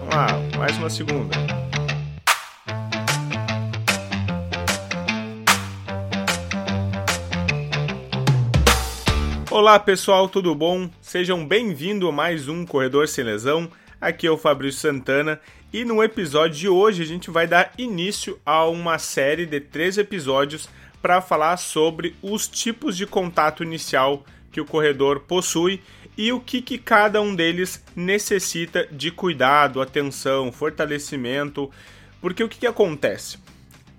Vamos lá, mais uma segunda. Olá pessoal, tudo bom? Sejam bem-vindos a mais um Corredor Sem Lesão. Aqui é o Fabrício Santana e no episódio de hoje a gente vai dar início a uma série de três episódios para falar sobre os tipos de contato inicial que o corredor possui e o que, que cada um deles necessita de cuidado, atenção, fortalecimento. Porque o que, que acontece?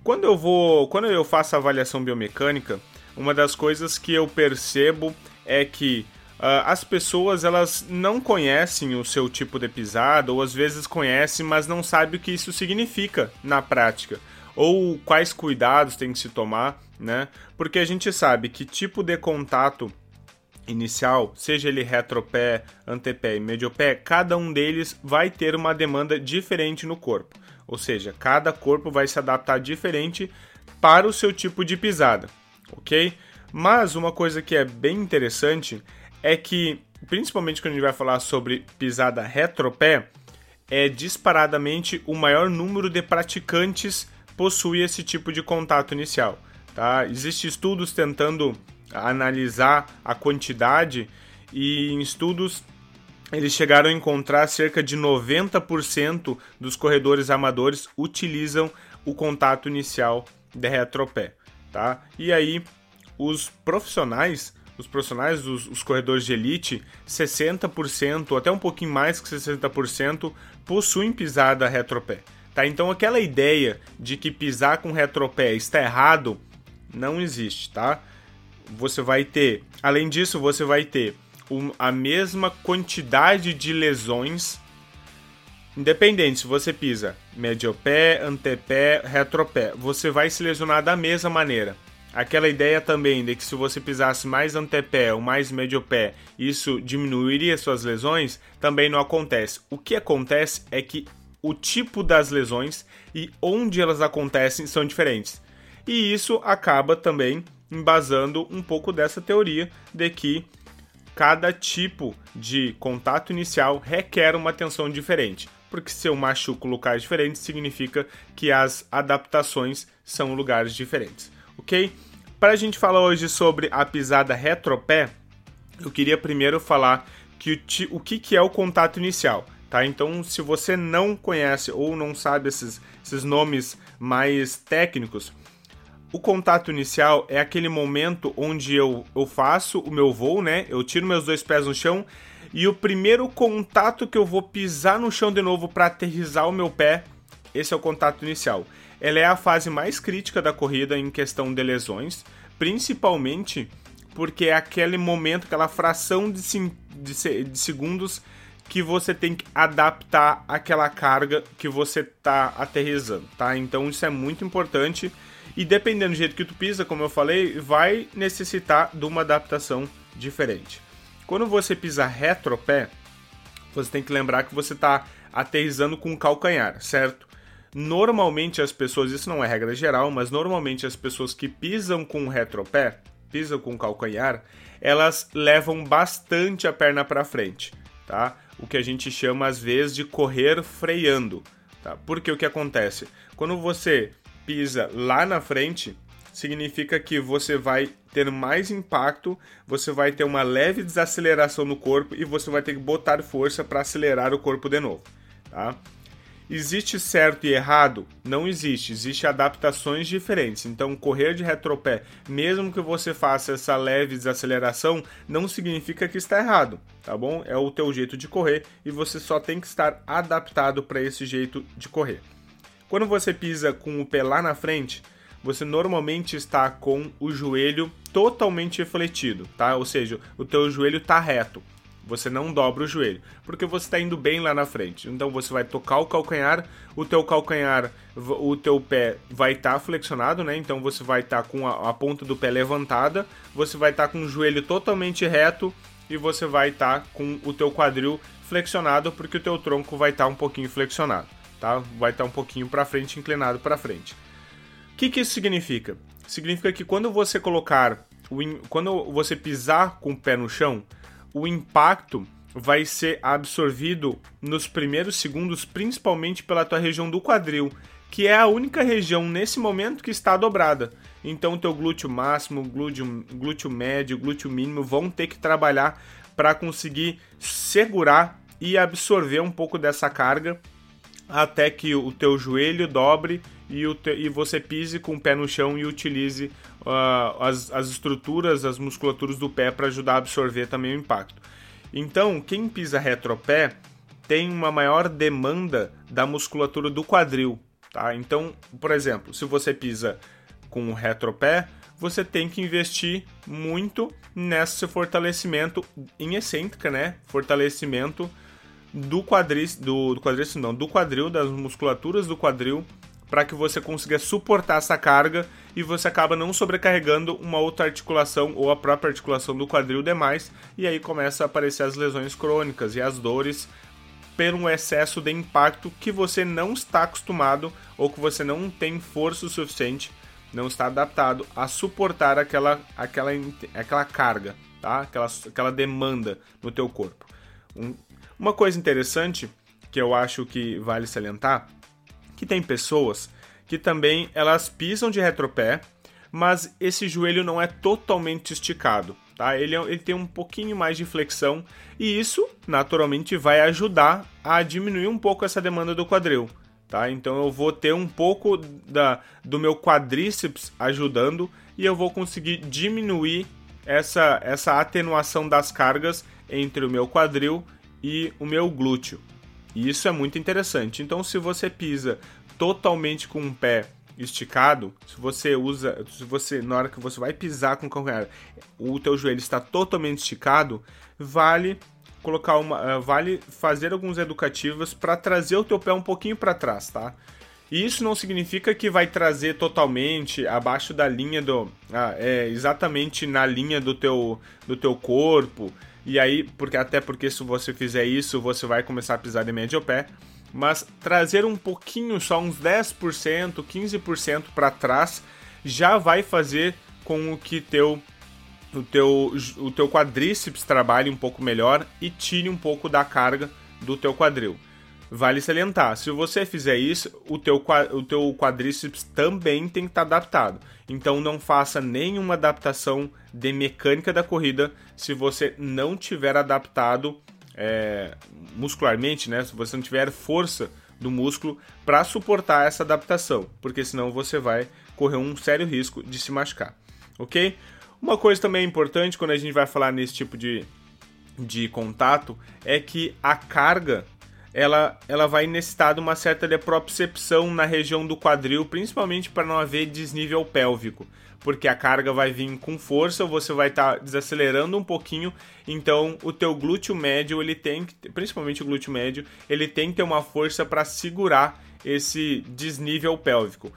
Quando eu vou, quando eu faço avaliação biomecânica, uma das coisas que eu percebo é que uh, as pessoas elas não conhecem o seu tipo de pisada ou às vezes conhecem, mas não sabem o que isso significa na prática ou quais cuidados tem que se tomar, né? Porque a gente sabe que tipo de contato inicial, seja ele retropé, antepé e mediopé, cada um deles vai ter uma demanda diferente no corpo. Ou seja, cada corpo vai se adaptar diferente para o seu tipo de pisada, ok? Mas uma coisa que é bem interessante é que, principalmente quando a gente vai falar sobre pisada retropé, é disparadamente o maior número de praticantes possui esse tipo de contato inicial. Tá? Existem estudos tentando analisar a quantidade e em estudos eles chegaram a encontrar cerca de 90% dos corredores amadores utilizam o contato inicial de retropé, tá? E aí os profissionais, os profissionais, os, os corredores de elite, 60%, até um pouquinho mais que 60%, possuem pisada retropé, tá? Então aquela ideia de que pisar com retropé está errado não existe, tá? Você vai ter, além disso, você vai ter um, a mesma quantidade de lesões, independente se você pisa mediopé, antepé, retropé, você vai se lesionar da mesma maneira. Aquela ideia também de que se você pisasse mais antepé ou mais mediopé, isso diminuiria suas lesões, também não acontece. O que acontece é que o tipo das lesões e onde elas acontecem são diferentes. E isso acaba também embasando um pouco dessa teoria de que cada tipo de contato inicial requer uma atenção diferente. Porque se eu machuco locais diferentes, significa que as adaptações são lugares diferentes, ok? Para a gente falar hoje sobre a pisada retropé, eu queria primeiro falar que o, o que, que é o contato inicial. Tá? Então, se você não conhece ou não sabe esses, esses nomes mais técnicos, o contato inicial é aquele momento onde eu, eu faço o meu voo, né? Eu tiro meus dois pés no chão e o primeiro contato que eu vou pisar no chão de novo para aterrizar o meu pé, esse é o contato inicial. Ela é a fase mais crítica da corrida em questão de lesões, principalmente porque é aquele momento, aquela fração de, de, de segundos que você tem que adaptar aquela carga que você está aterrizando, tá? Então isso é muito importante e dependendo do jeito que tu pisa, como eu falei, vai necessitar de uma adaptação diferente. Quando você pisa retropé, você tem que lembrar que você está aterrizando com o calcanhar, certo? Normalmente as pessoas, isso não é regra geral, mas normalmente as pessoas que pisam com o retropé, pisam com o calcanhar, elas levam bastante a perna para frente, tá? O que a gente chama às vezes de correr freando, tá? Porque o que acontece? Quando você pisa lá na frente, significa que você vai ter mais impacto, você vai ter uma leve desaceleração no corpo e você vai ter que botar força para acelerar o corpo de novo, tá? Existe certo e errado? Não existe, existe adaptações diferentes. Então, correr de retropé, mesmo que você faça essa leve desaceleração, não significa que está errado, tá bom? É o teu jeito de correr e você só tem que estar adaptado para esse jeito de correr. Quando você pisa com o pé lá na frente, você normalmente está com o joelho totalmente refletido, tá? Ou seja, o teu joelho está reto. Você não dobra o joelho, porque você está indo bem lá na frente. Então você vai tocar o calcanhar, o teu calcanhar, o teu pé vai estar tá flexionado, né? Então você vai estar tá com a, a, ponta do pé levantada, você vai estar tá com o joelho totalmente reto e você vai estar tá com o teu quadril flexionado, porque o teu tronco vai estar tá um pouquinho flexionado tá? Vai estar um pouquinho para frente, inclinado para frente. O que, que isso significa? Significa que quando você colocar, quando você pisar com o pé no chão, o impacto vai ser absorvido nos primeiros segundos, principalmente pela tua região do quadril, que é a única região nesse momento que está dobrada. Então, o teu glúteo máximo, glúteo, glúteo médio, glúteo mínimo vão ter que trabalhar para conseguir segurar e absorver um pouco dessa carga até que o teu joelho dobre e, o te, e você pise com o pé no chão e utilize uh, as, as estruturas, as musculaturas do pé para ajudar a absorver também o impacto. Então, quem pisa retropé tem uma maior demanda da musculatura do quadril, tá? Então, por exemplo, se você pisa com o retropé, você tem que investir muito nesse fortalecimento em excêntrica, né? Fortalecimento do quadril, do, do quadril, não, do quadril, das musculaturas do quadril, para que você consiga suportar essa carga e você acaba não sobrecarregando uma outra articulação ou a própria articulação do quadril demais, e aí começa a aparecer as lesões crônicas e as dores pelo excesso de impacto que você não está acostumado ou que você não tem força o suficiente, não está adaptado a suportar aquela, aquela, aquela carga, tá? aquela, aquela demanda no teu corpo. Um, uma coisa interessante que eu acho que vale salientar, que tem pessoas que também elas pisam de retropé, mas esse joelho não é totalmente esticado, tá? Ele, é, ele tem um pouquinho mais de flexão e isso naturalmente vai ajudar a diminuir um pouco essa demanda do quadril, tá? Então eu vou ter um pouco da, do meu quadríceps ajudando e eu vou conseguir diminuir essa, essa atenuação das cargas entre o meu quadril e o meu glúteo. E isso é muito interessante. Então, se você pisa totalmente com o pé esticado, se você usa, se você na hora que você vai pisar com o calcanhar, o teu joelho está totalmente esticado, vale colocar uma, eh, vale fazer alguns educativos para trazer o teu pé um pouquinho para trás, tá? E isso não significa que vai trazer totalmente abaixo da linha do, ah, é exatamente na linha do teu do teu corpo e aí, porque até porque se você fizer isso, você vai começar a pisar de médio pé. Mas trazer um pouquinho, só uns 10%, 15% para trás, já vai fazer com que teu, o, teu, o teu quadríceps trabalhe um pouco melhor e tire um pouco da carga do teu quadril. Vale salientar, se você fizer isso, o teu, o teu quadríceps também tem que estar tá adaptado. Então não faça nenhuma adaptação de mecânica da corrida se você não tiver adaptado é, muscularmente, né? Se você não tiver força do músculo para suportar essa adaptação, porque senão você vai correr um sério risco de se machucar, ok? Uma coisa também importante quando a gente vai falar nesse tipo de, de contato é que a carga ela, ela vai necessitar de uma certa propriocepção na região do quadril, principalmente para não haver desnível pélvico, porque a carga vai vir com força, você vai estar tá desacelerando um pouquinho, então o teu glúteo médio, ele tem principalmente o glúteo médio, ele tem que ter uma força para segurar esse desnível pélvico.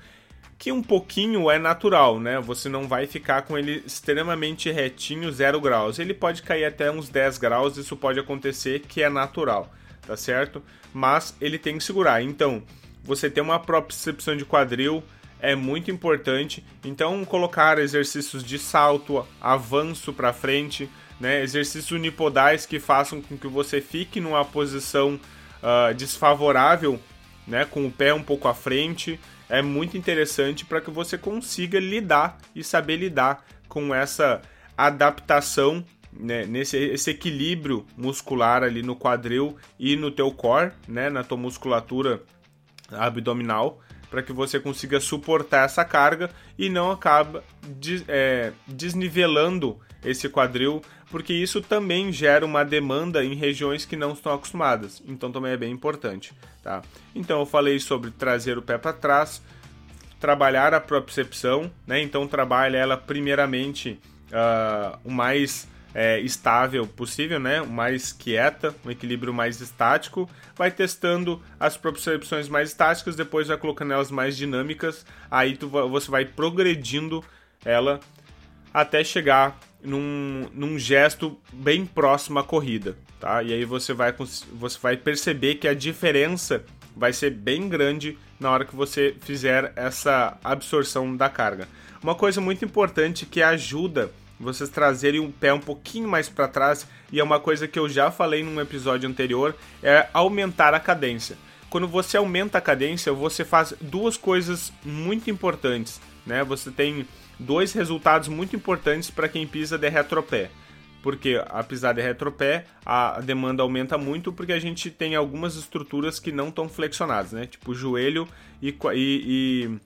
Que um pouquinho é natural, né? Você não vai ficar com ele extremamente retinho, zero graus. Ele pode cair até uns 10 graus, isso pode acontecer, que é natural tá certo? Mas ele tem que segurar. Então, você ter uma propriocepção de quadril é muito importante. Então, colocar exercícios de salto, avanço para frente, né? exercícios unipodais que façam com que você fique numa posição uh, desfavorável, né? com o pé um pouco à frente, é muito interessante para que você consiga lidar e saber lidar com essa adaptação né, nesse esse equilíbrio muscular ali no quadril e no teu core, né, na tua musculatura abdominal, para que você consiga suportar essa carga e não acaba des, é, desnivelando esse quadril, porque isso também gera uma demanda em regiões que não estão acostumadas. Então também é bem importante, tá? Então eu falei sobre trazer o pé para trás, trabalhar a propriocepção, né? Então trabalha ela primeiramente uh, o mais é, estável possível, né? Mais quieta, um equilíbrio mais estático. Vai testando as percepções mais estáticas, depois vai colocando elas mais dinâmicas. Aí tu, você vai progredindo ela até chegar num, num gesto bem próximo à corrida, tá? E aí você vai, você vai perceber que a diferença vai ser bem grande na hora que você fizer essa absorção da carga. Uma coisa muito importante que ajuda vocês trazerem o pé um pouquinho mais para trás, e é uma coisa que eu já falei num episódio anterior, é aumentar a cadência. Quando você aumenta a cadência, você faz duas coisas muito importantes, né? Você tem dois resultados muito importantes para quem pisa de retropé. Porque a pisada de retropé, a demanda aumenta muito porque a gente tem algumas estruturas que não estão flexionadas, né? Tipo joelho e, e, e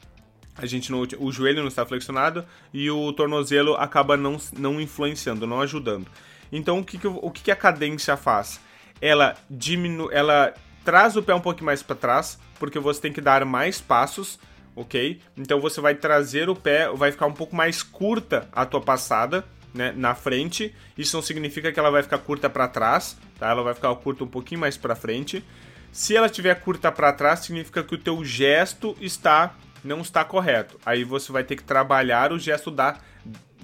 a gente não, o joelho não está flexionado e o tornozelo acaba não, não influenciando, não ajudando. Então o que, que, o que, que a cadência faz? Ela diminui, ela traz o pé um pouquinho mais para trás, porque você tem que dar mais passos, ok? Então você vai trazer o pé, vai ficar um pouco mais curta a tua passada, né, na frente. Isso não significa que ela vai ficar curta para trás, tá? Ela vai ficar curta um pouquinho mais para frente. Se ela estiver curta para trás, significa que o teu gesto está não está correto. Aí você vai ter que trabalhar o gesto da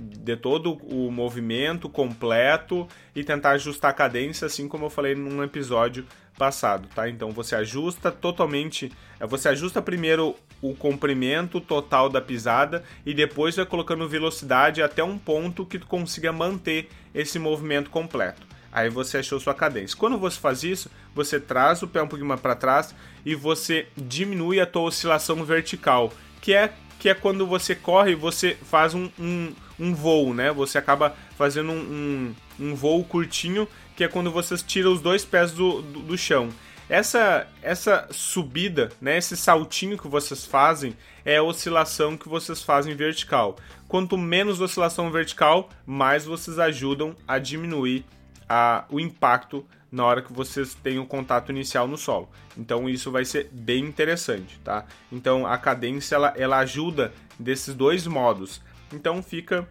de todo o movimento completo e tentar ajustar a cadência, assim como eu falei num episódio passado, tá? Então você ajusta totalmente, é, você ajusta primeiro o comprimento total da pisada e depois vai colocando velocidade até um ponto que tu consiga manter esse movimento completo. Aí você achou sua cadência. Quando você faz isso, você traz o pé um pouquinho para trás e você diminui a tua oscilação vertical, que é que é quando você corre, você faz um, um, um voo, né? Você acaba fazendo um, um, um, voo curtinho, que é quando você tira os dois pés do, do, do chão. Essa, essa subida, né, esse saltinho que vocês fazem, é a oscilação que vocês fazem vertical. Quanto menos oscilação vertical, mais vocês ajudam a diminuir a, o impacto na hora que vocês têm o contato inicial no solo. Então isso vai ser bem interessante, tá? Então a cadência ela, ela ajuda desses dois modos. Então fica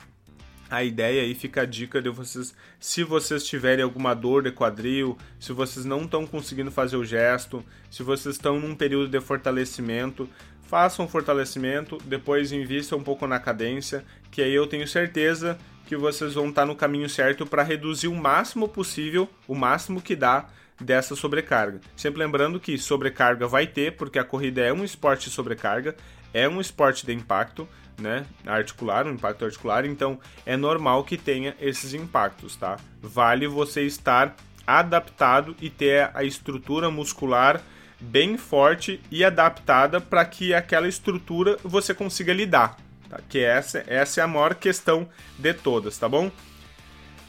a ideia aí, fica a dica de vocês, se vocês tiverem alguma dor de quadril, se vocês não estão conseguindo fazer o gesto, se vocês estão num período de fortalecimento, façam fortalecimento, depois invistam um pouco na cadência, que aí eu tenho certeza que vocês vão estar no caminho certo para reduzir o máximo possível, o máximo que dá dessa sobrecarga. Sempre lembrando que sobrecarga vai ter, porque a corrida é um esporte de sobrecarga, é um esporte de impacto, né, articular, um impacto articular, então é normal que tenha esses impactos, tá? Vale você estar adaptado e ter a estrutura muscular bem forte e adaptada para que aquela estrutura você consiga lidar, Tá? Que essa, essa é a maior questão de todas, tá bom?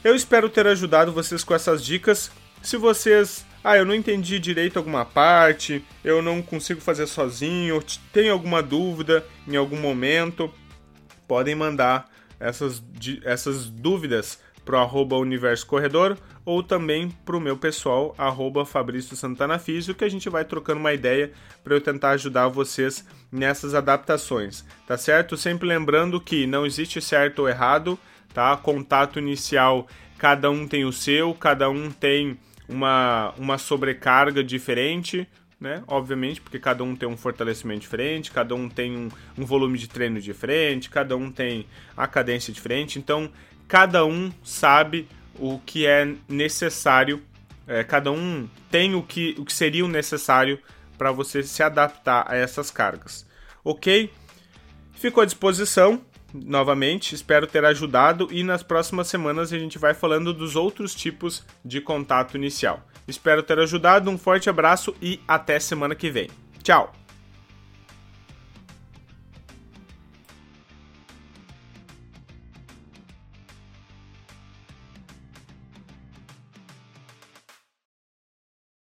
Eu espero ter ajudado vocês com essas dicas. Se vocês, ah, eu não entendi direito alguma parte, eu não consigo fazer sozinho, tem alguma dúvida em algum momento, podem mandar essas, essas dúvidas pro arroba Universo Corredor ou também pro meu pessoal, arroba Fabrício Santana Físio, que a gente vai trocando uma ideia para eu tentar ajudar vocês nessas adaptações, tá certo? Sempre lembrando que não existe certo ou errado, tá? Contato inicial, cada um tem o seu, cada um tem uma, uma sobrecarga diferente, né? Obviamente, porque cada um tem um fortalecimento diferente, cada um tem um, um volume de treino diferente, cada um tem a cadência diferente. Então, cada um sabe o que é necessário, é, cada um tem o que, o que seria o necessário para você se adaptar a essas cargas. Ok? Fico à disposição novamente, espero ter ajudado e nas próximas semanas a gente vai falando dos outros tipos de contato inicial. Espero ter ajudado, um forte abraço e até semana que vem. Tchau!